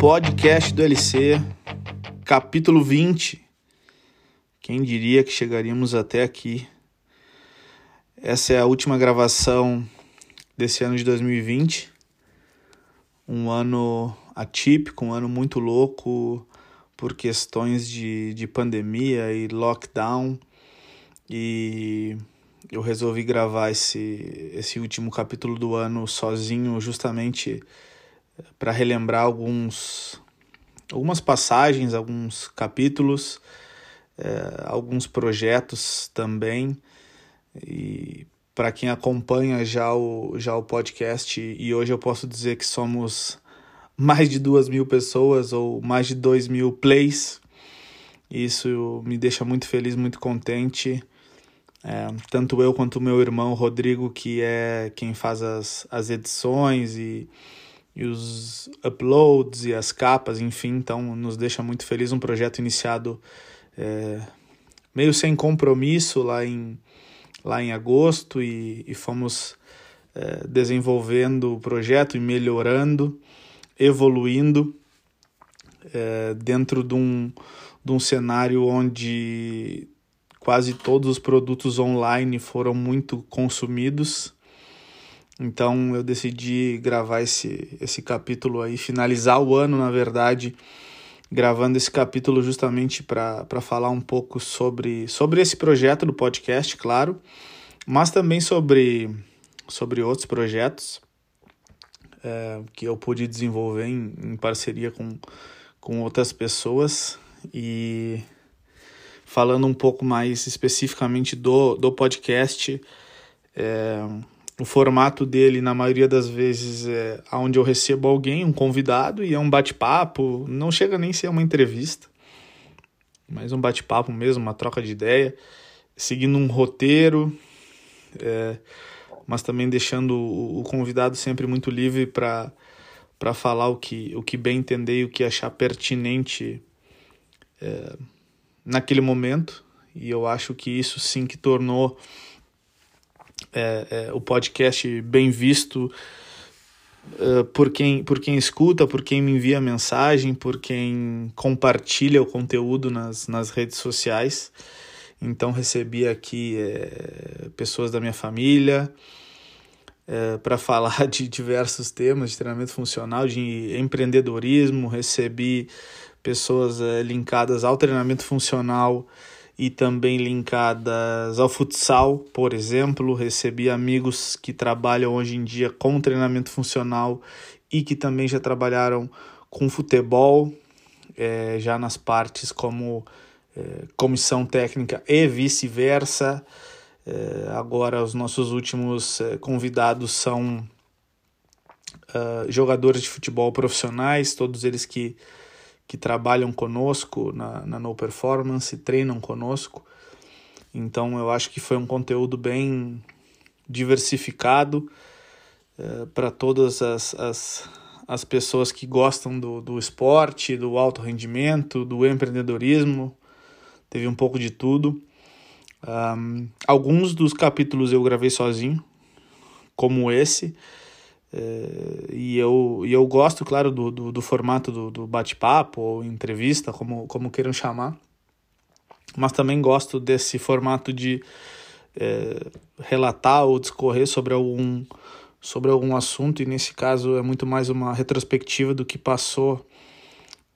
Podcast do LC, capítulo 20. Quem diria que chegaríamos até aqui? Essa é a última gravação desse ano de 2020. Um ano atípico, um ano muito louco por questões de, de pandemia e lockdown. E eu resolvi gravar esse, esse último capítulo do ano sozinho, justamente para relembrar alguns, algumas passagens, alguns capítulos, é, alguns projetos também. E para quem acompanha já o, já o podcast, e hoje eu posso dizer que somos mais de duas mil pessoas ou mais de dois mil plays. Isso me deixa muito feliz, muito contente. É, tanto eu quanto o meu irmão Rodrigo, que é quem faz as, as edições e, e os uploads e as capas, enfim, então nos deixa muito feliz. Um projeto iniciado é, meio sem compromisso lá em, lá em agosto e, e fomos é, desenvolvendo o projeto e melhorando, evoluindo é, dentro de um, de um cenário onde quase todos os produtos online foram muito consumidos. Então eu decidi gravar esse, esse capítulo aí, finalizar o ano, na verdade, gravando esse capítulo justamente para falar um pouco sobre, sobre esse projeto do podcast, claro, mas também sobre, sobre outros projetos é, que eu pude desenvolver em, em parceria com, com outras pessoas. E falando um pouco mais especificamente do, do podcast, é, o formato dele, na maioria das vezes, é onde eu recebo alguém, um convidado, e é um bate-papo, não chega nem a ser uma entrevista, mas um bate-papo mesmo, uma troca de ideia, seguindo um roteiro, é, mas também deixando o, o convidado sempre muito livre para para falar o que, o que bem entender e o que achar pertinente é, naquele momento, e eu acho que isso sim que tornou é, é, o podcast bem visto uh, por, quem, por quem escuta, por quem me envia mensagem, por quem compartilha o conteúdo nas, nas redes sociais. Então recebi aqui é, pessoas da minha família é, para falar de diversos temas de treinamento funcional, de empreendedorismo, recebi pessoas é, linkadas ao treinamento funcional e também linkadas ao futsal, por exemplo. Recebi amigos que trabalham hoje em dia com treinamento funcional e que também já trabalharam com futebol, é, já nas partes como é, comissão técnica e vice-versa. É, agora, os nossos últimos convidados são uh, jogadores de futebol profissionais, todos eles que que trabalham conosco na, na No Performance, treinam conosco. Então eu acho que foi um conteúdo bem diversificado é, para todas as, as, as pessoas que gostam do, do esporte, do alto rendimento, do empreendedorismo. Teve um pouco de tudo. Um, alguns dos capítulos eu gravei sozinho, como esse. É, e, eu, e eu gosto, claro, do, do, do formato do, do bate-papo ou entrevista, como, como queiram chamar, mas também gosto desse formato de é, relatar ou discorrer sobre algum, sobre algum assunto, e nesse caso é muito mais uma retrospectiva do que passou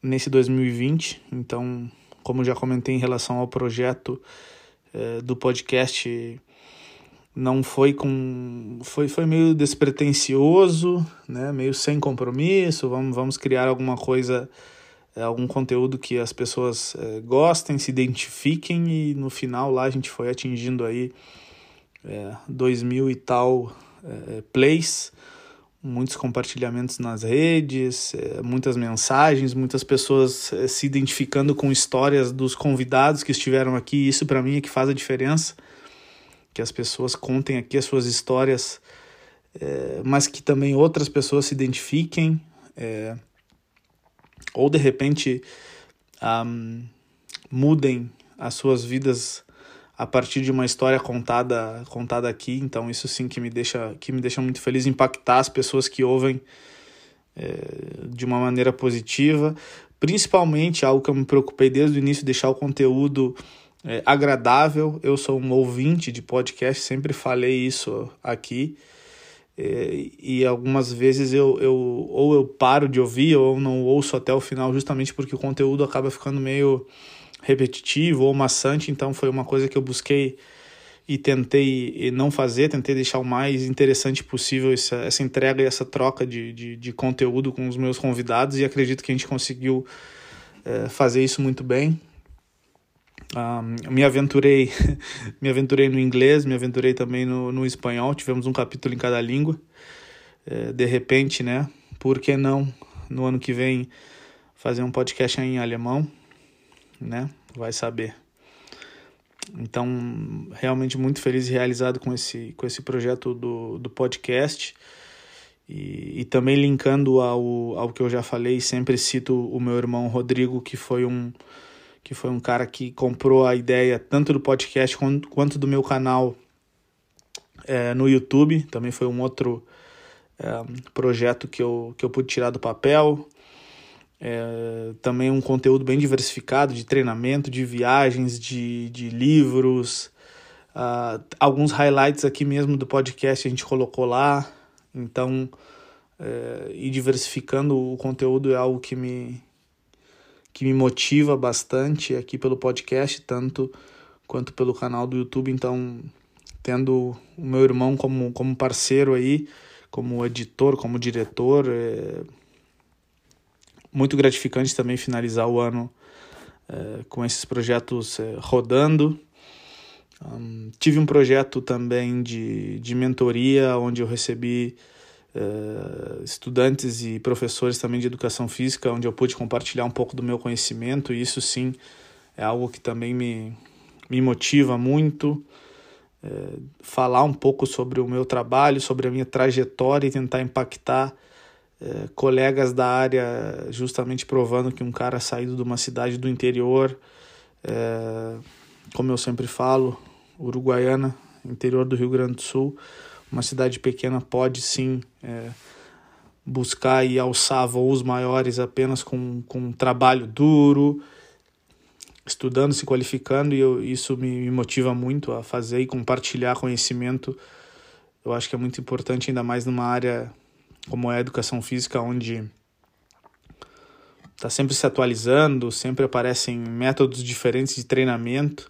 nesse 2020. Então, como já comentei em relação ao projeto é, do podcast não foi com foi, foi meio despretensioso, né? Meio sem compromisso. Vamos, vamos criar alguma coisa, é, algum conteúdo que as pessoas é, gostem, se identifiquem e no final lá a gente foi atingindo aí é, dois mil e tal é, plays, muitos compartilhamentos nas redes, muitas mensagens, muitas pessoas se identificando com histórias dos convidados que estiveram aqui. Isso para mim é que faz a diferença que as pessoas contem aqui as suas histórias, é, mas que também outras pessoas se identifiquem, é, ou de repente um, mudem as suas vidas a partir de uma história contada contada aqui. Então isso sim que me deixa que me deixa muito feliz impactar as pessoas que ouvem é, de uma maneira positiva. Principalmente algo que eu me preocupei desde o início, deixar o conteúdo é, agradável. Eu sou um ouvinte de podcast, sempre falei isso aqui. É, e algumas vezes eu, eu ou eu paro de ouvir ou não ouço até o final justamente porque o conteúdo acaba ficando meio repetitivo ou maçante, então foi uma coisa que eu busquei e tentei não fazer, tentei deixar o mais interessante possível essa, essa entrega e essa troca de, de, de conteúdo com os meus convidados e acredito que a gente conseguiu é, fazer isso muito bem. Um, me aventurei me aventurei no inglês, me aventurei também no, no espanhol, tivemos um capítulo em cada língua. É, de repente, né? Por que não no ano que vem fazer um podcast em alemão, né? Vai saber. Então, realmente muito feliz e realizado com esse, com esse projeto do, do podcast. E, e também linkando ao, ao que eu já falei, sempre cito o meu irmão Rodrigo, que foi um, que foi um cara que comprou a ideia tanto do podcast quanto, do meu canal é, no YouTube. Também foi um outro é, projeto que eu, que eu pude tirar do papel. É, também um conteúdo bem diversificado de treinamento, de viagens, de, de livros. Uh, alguns highlights aqui mesmo do podcast a gente colocou lá. Então, é, ir diversificando o conteúdo é algo que me, que me motiva bastante aqui pelo podcast, tanto quanto pelo canal do YouTube. Então, tendo o meu irmão como, como parceiro aí, como editor, como diretor, é, muito gratificante também finalizar o ano é, com esses projetos é, rodando. Um, tive um projeto também de, de mentoria, onde eu recebi é, estudantes e professores também de educação física, onde eu pude compartilhar um pouco do meu conhecimento, e isso sim é algo que também me, me motiva muito. É, falar um pouco sobre o meu trabalho, sobre a minha trajetória e tentar impactar é, colegas da área justamente provando que um cara saído de uma cidade do interior, como eu sempre falo, Uruguaiana, interior do Rio Grande do Sul, uma cidade pequena pode sim é, buscar e alçar voos maiores apenas com, com um trabalho duro, estudando, se qualificando, e eu, isso me, me motiva muito a fazer e compartilhar conhecimento. Eu acho que é muito importante, ainda mais numa área como é a educação física, onde está sempre se atualizando, sempre aparecem métodos diferentes de treinamento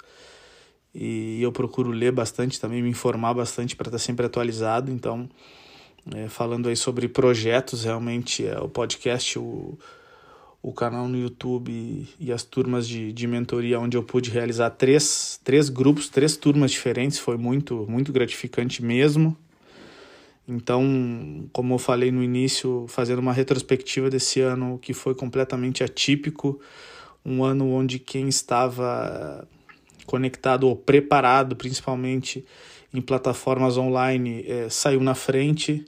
e eu procuro ler bastante também, me informar bastante para estar tá sempre atualizado. Então, é, falando aí sobre projetos, realmente é o podcast, o, o canal no YouTube e as turmas de, de mentoria, onde eu pude realizar três, três grupos, três turmas diferentes, foi muito, muito gratificante mesmo. Então, como eu falei no início, fazendo uma retrospectiva desse ano que foi completamente atípico, um ano onde quem estava conectado ou preparado, principalmente em plataformas online, é, saiu na frente,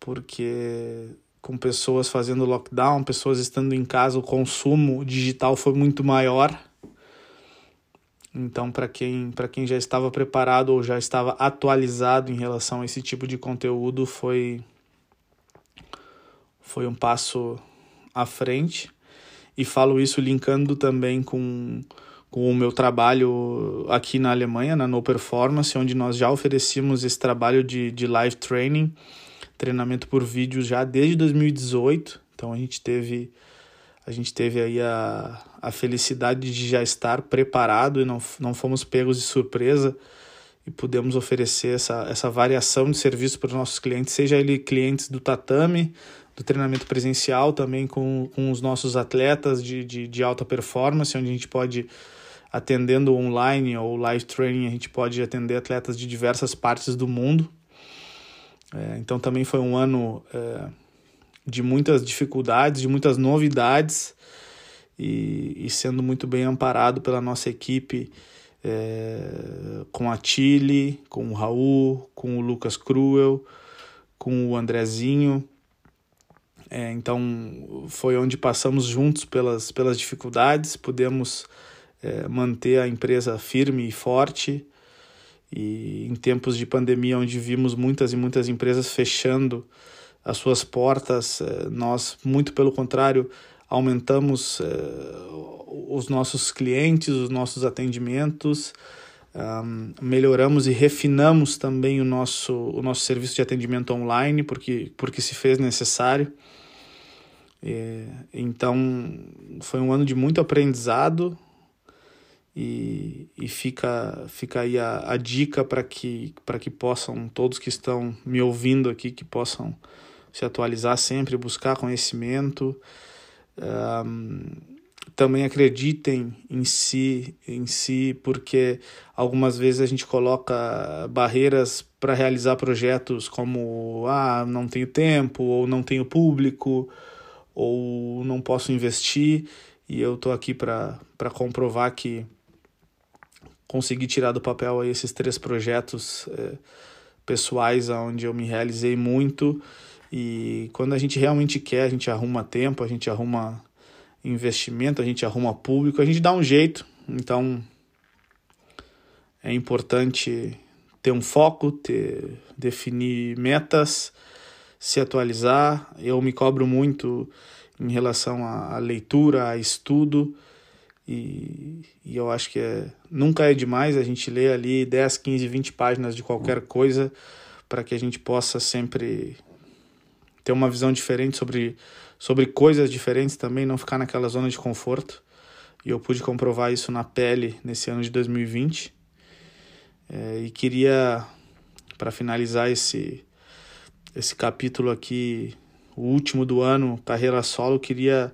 porque com pessoas fazendo lockdown, pessoas estando em casa, o consumo digital foi muito maior. Então, para quem, quem já estava preparado ou já estava atualizado em relação a esse tipo de conteúdo, foi, foi um passo à frente. E falo isso linkando também com, com o meu trabalho aqui na Alemanha, na No Performance, onde nós já oferecemos esse trabalho de, de live training, treinamento por vídeo já desde 2018. Então, a gente teve a gente teve aí a, a felicidade de já estar preparado e não, não fomos pegos de surpresa e pudemos oferecer essa, essa variação de serviço para os nossos clientes, seja ele clientes do tatame, do treinamento presencial, também com, com os nossos atletas de, de, de alta performance, onde a gente pode, atendendo online ou live training, a gente pode atender atletas de diversas partes do mundo. É, então também foi um ano é, de muitas dificuldades, de muitas novidades e, e sendo muito bem amparado pela nossa equipe é, com a Chile, com o Raul, com o Lucas Cruel, com o Andrezinho. É, então foi onde passamos juntos pelas, pelas dificuldades, pudemos é, manter a empresa firme e forte. E em tempos de pandemia, onde vimos muitas e muitas empresas fechando as suas portas. Eh, nós, muito pelo contrário, aumentamos os nossos clientes, os nossos atendimentos, melhoramos e refinamos também o nosso, o nosso serviço de atendimento online, porque, porque se fez necessário. É, então, foi um ano de muito aprendizado e, e fica, fica aí a, a dica para que, que possam, todos que estão me ouvindo aqui, que possam se atualizar sempre, buscar conhecimento. Um, também acreditem em si, em si, porque algumas vezes a gente coloca barreiras para realizar projetos como ah, não tenho tempo, ou não tenho público, ou não posso investir, e eu estou aqui para comprovar que consegui tirar do papel aí esses três projetos é, pessoais onde eu me realizei muito e quando a gente realmente quer, a gente arruma tempo, a gente arruma investimento, a gente arruma público, a gente dá um jeito. Então é importante ter um foco, ter definir metas, se atualizar. Eu me cobro muito em relação à leitura, a estudo. E, e eu acho que é, nunca é demais a gente ler ali 10, 15, 20 páginas de qualquer coisa para que a gente possa sempre ter uma visão diferente sobre, sobre coisas diferentes também, não ficar naquela zona de conforto. E eu pude comprovar isso na pele nesse ano de 2020. É, e queria, para finalizar esse, esse capítulo aqui, o último do ano, carreira solo, queria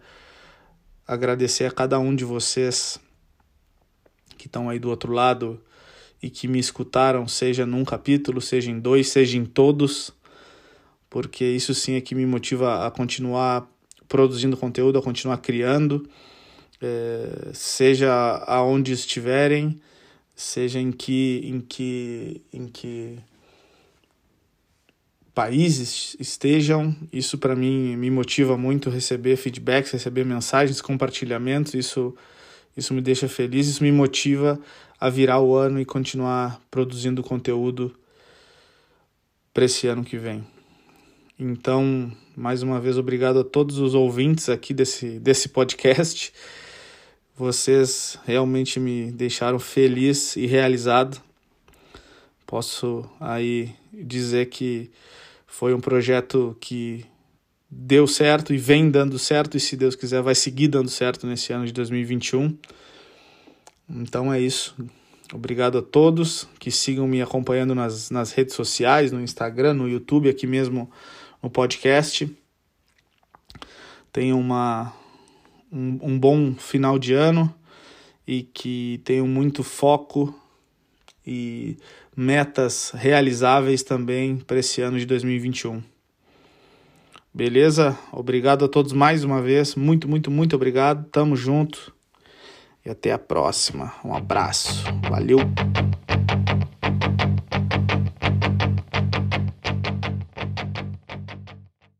agradecer a cada um de vocês que estão aí do outro lado e que me escutaram, seja num capítulo, seja em dois, seja em todos porque isso sim é que me motiva a continuar produzindo conteúdo, a continuar criando, é, seja aonde estiverem, seja em que, em que, em que países estejam, isso para mim me motiva muito receber feedbacks, receber mensagens, compartilhamentos, isso isso me deixa feliz, isso me motiva a virar o ano e continuar produzindo conteúdo para esse ano que vem. Então, mais uma vez, obrigado a todos os ouvintes aqui desse, desse podcast. Vocês realmente me deixaram feliz e realizado. Posso aí dizer que foi um projeto que deu certo e vem dando certo, e se Deus quiser, vai seguir dando certo nesse ano de 2021. Então é isso. Obrigado a todos que sigam me acompanhando nas, nas redes sociais, no Instagram, no YouTube, aqui mesmo no podcast. Tenham uma, um, um bom final de ano e que tenham muito foco e metas realizáveis também para esse ano de 2021. Beleza? Obrigado a todos mais uma vez. Muito, muito, muito obrigado. Tamo junto. E até a próxima. Um abraço. Valeu.